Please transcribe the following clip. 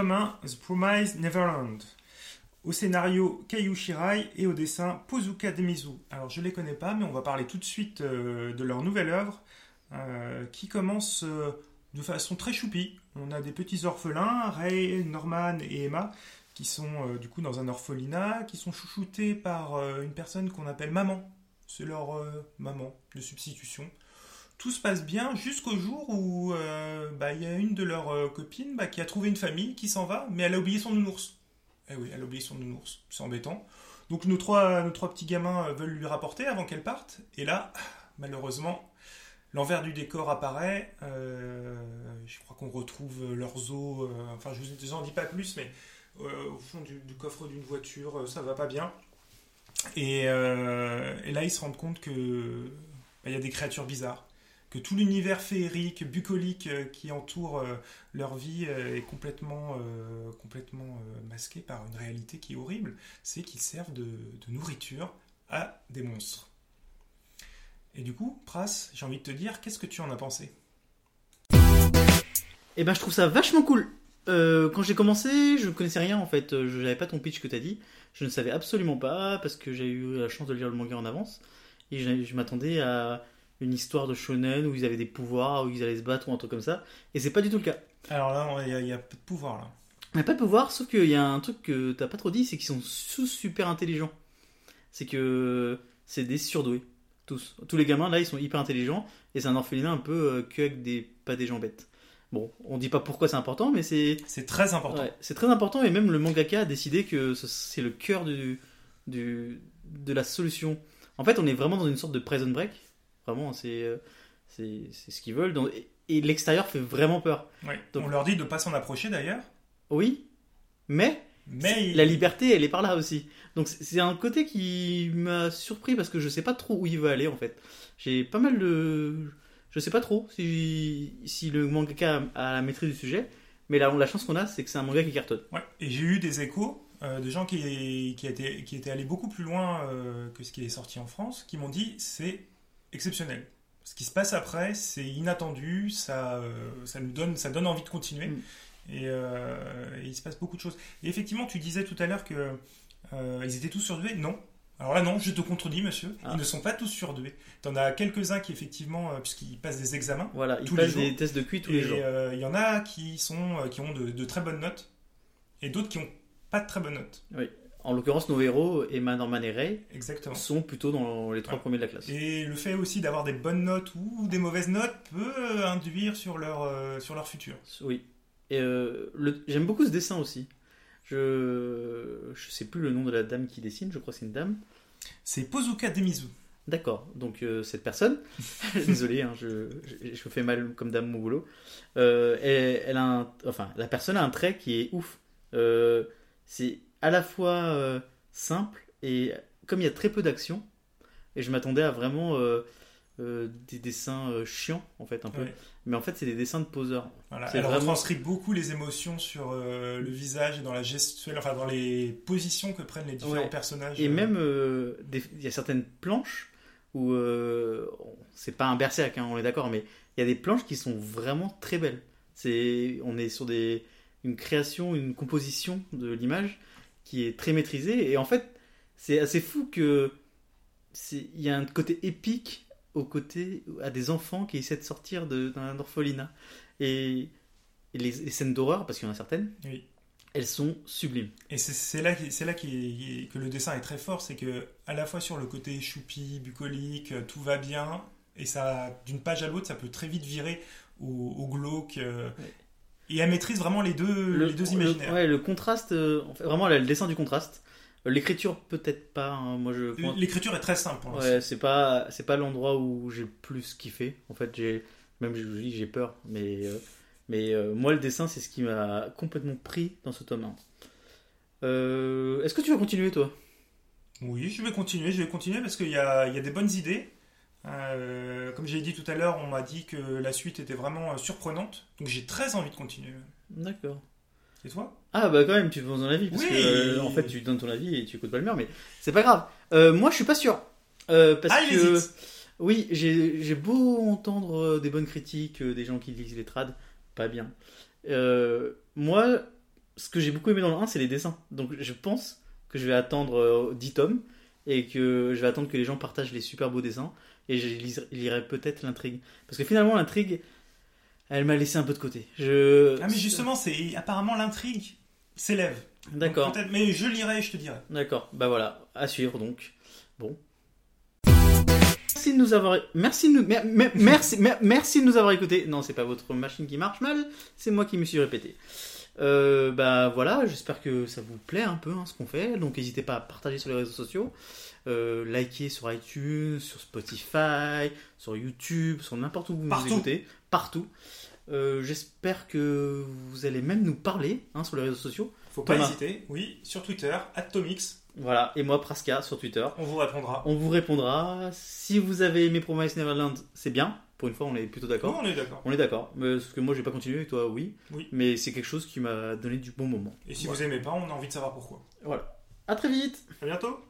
tome 1, The Promise Neverland. Au scénario Kayu Shirai et au dessin Pozuka Demizu. Alors je les connais pas, mais on va parler tout de suite euh, de leur nouvelle œuvre euh, qui commence euh, de façon très choupie. On a des petits orphelins, Ray, Norman et Emma, qui sont du coup dans un orphelinat, qui sont chouchoutés par une personne qu'on appelle maman. C'est leur maman de substitution. Tout se passe bien jusqu'au jour où euh, bah, il y a une de leurs euh, copines bah, qui a trouvé une famille, qui s'en va, mais elle a oublié son nounours. Eh oui, elle a oublié son nounours. C'est embêtant. Donc nos trois, petits gamins euh, veulent lui rapporter avant qu'elle parte. Et là, malheureusement, l'envers du décor apparaît. Je crois qu'on retrouve leurs os. enfin, je vous en dis pas plus, mais au fond du, coffre d'une voiture, ça va pas bien. Et, là, ils se rendent compte que bah, y a des créatures bizarres, que tout l'univers féerique, bucolique euh, qui entoure euh, leur vie euh, est complètement, complètement masqué par une réalité qui est horrible. C'est qu'ils servent de, nourriture à des monstres. Et du coup, Pras, j'ai envie de te dire, qu'est-ce que tu en as pensé? Et ben je trouve ça vachement cool. Quand j'ai commencé, je ne connaissais rien en fait. Je n'avais pas ton pitch que t'as dit. Je ne savais absolument pas parce que j'ai eu la chance de lire le manga en avance. Et je m'attendais à une histoire de shonen où ils avaient des pouvoirs, où ils allaient se battre ou un truc comme ça. Et c'est pas du tout le cas. Alors là, il y, a- a peu de pouvoir là. Il n'y a pas de pouvoir, sauf qu'il y a un truc que t'as pas trop dit, c'est qu'ils sont sous super intelligents. C'est que c'est des surdoués. Tous. Tous les gamins là, ils sont hyper intelligents. Et c'est un orphelinat un peu euh, que avec des, pas des gens bêtes. Bon, on dit pas pourquoi c'est important, mais c'est C'est très important. Ouais, c'est très important et même le mangaka a décidé que ce- c'est le cœur du, du, de la solution. En fait, on est vraiment dans une sorte de prison break. Vraiment, c'est euh, c'est c'est ce qu'ils veulent. Et et l'extérieur fait vraiment peur. Donc- On leur dit de pas s'en approcher d'ailleurs. Oui, mais Mais la liberté, elle est par là aussi. Donc c'est c'est un côté qui m'a surpris parce que je sais pas trop où il veut aller en fait. J'ai pas mal de... Je sais pas trop si, si le mangaka a la maîtrise du sujet, mais la, la chance qu'on a, c'est que c'est un manga qui cartonne. Ouais, et j'ai eu des échos euh, de gens qui, qui, étaient, qui étaient allés beaucoup plus loin euh, que ce qui est sorti en France, qui m'ont dit c'est exceptionnel. Ce qui se passe après, c'est inattendu, ça, euh, ça nous donne, ça donne envie de continuer. Mm. Et, euh, et il se passe beaucoup de choses. Et effectivement, tu disais tout à l'heure que euh, ils étaient tous surdoués. Non. Alors là, non, je te contredis, monsieur. Ah. Ils ne sont pas tous surdoués. T'en as quelques-uns qui, effectivement, euh, puisqu'ils passent des examens, Voilà, il Tous les passe des jours. tests de QI tous et les jours. il y en a qui, sont, qui ont de, de très bonnes notes, et d'autres qui ont pas de très bonnes notes. En l'occurrence, nos héros, Emma, Norman et Ray, Exactement. sont plutôt dans les trois Ouais. premiers de la classe. Et le fait aussi d'avoir des bonnes notes ou des mauvaises notes peut induire sur leur, euh, sur leur futur. Oui. Et euh, le- j'aime beaucoup ce dessin aussi. Je je sais plus le nom de la dame qui dessine, je crois que c'est une dame. C'est Pozuka Demizu. D'accord, donc euh, cette personne, désolé, hein, je, je, je fais mal comme dame mon boulot, euh, elle, elle a un, enfin, la personne a un trait qui est ouf. Euh, c'est à la fois euh, simple et comme il y a très peu d'action, et je m'attendais à vraiment euh, euh, des dessins chiants en fait un peu, Ouais. mais en fait c'est des dessins de poseurs. Voilà. Elle vraiment- retranscrit beaucoup les émotions sur le visage et dans la gestuelle, enfin dans les positions que prennent les différents Ouais. personnages. Et même, des- il y a certaines planches où, c'est pas un berserk, hein, on est d'accord, mais il y a des planches qui sont vraiment très belles. C'est, on est sur des, une création, une composition de l'image qui est très maîtrisée. Et en fait, c'est assez fou que il y a un côté épique au côté à des enfants qui essaient de sortir d'un orphelinat. Et, et les, les scènes d'horreur, parce qu'il y en a certaines, Oui. elles sont sublimes. Et c'est là, c'est là est- que le dessin est très fort, c'est que à la fois sur le côté choupi, bucolique, euh, tout va bien, et ça, d'une page à l'autre, ça peut très vite virer au, au glauque. euh. Et elle maîtrise vraiment les deux, les deux le- imaginaires. ouais, le contraste, euh, vraiment le dessin du contraste. Euh, L'écriture peut-être pas. hein, moi je. L'écriture est très simple pour. Ouais, c'est pas c'est pas l'endroit où j'ai le plus kiffé. En fait, j'ai même je vous dis j'ai peur, mais euh, mais euh, moi le dessin c'est ce qui m'a complètement pris dans ce tome 1. Euh, Est-ce que tu vas continuer toi? Oui, je vais continuer, je vais continuer parce qu'il y a, y a des bonnes idées. Euh, comme j'ai dit tout à l'heure, on m'a dit que la suite était vraiment euh, surprenante, donc j'ai très envie de continuer. D'accord. Et toi? Ah bah quand même tu donnes ton avis parce Oui. que euh, en fait tu donnes ton avis et tu écoutes pas le mien mais c'est pas grave. Euh, moi je suis pas sûr parce Ah, que hésite. oui j'ai beau entendre des bonnes critiques des gens qui lisent les trades pas bien. Moi ce que j'ai beaucoup aimé dans le 1, c'est les dessins. Donc je pense que je vais attendre euh, 10 tomes et que je vais attendre que les gens partagent les super beaux dessins et je lirai peut-être l'intrigue. Parce que finalement, l'intrigue, elle m'a laissé un peu de côté. Je... Ah, mais justement, c'est apparemment l'intrigue s'élève. D'accord, Mais je lirai et je te dirai. d'accord. Bah voilà, à suivre donc. Bon. Merci de nous avoir, merci de nous, mer- mer- merci, mer- merci de nous avoir écoutés. Non, c'est pas votre machine qui marche mal, c'est moi qui me suis répété. Euh, bah voilà, j'espère que ça vous plaît un peu hein, ce qu'on fait. Donc n'hésitez pas à partager sur les réseaux sociaux, euh, liker sur iTunes, sur Spotify, sur YouTube, sur n'importe où vous Partout. nous écoutez, partout. Euh, j'espère que vous allez même nous parler hein, sur les réseaux sociaux. Faut pas Thomas. hésiter. Oui, sur Twitter, Atomix, Voilà, et moi Praska sur Twitter. on vous répondra. On vous répondra. Si vous avez aimé Promise Neverland, c'est bien. Pour une fois, on est plutôt Nous, d'accord. on est d'accord. On est d'accord. Mais- Parce que moi, j'ai pas continué, et toi, oui. Oui. Mais c'est quelque chose qui m'a donné du bon moment. Et si Voilà. vous aimez pas, on a envie de savoir pourquoi. Voilà. À très vite À bientôt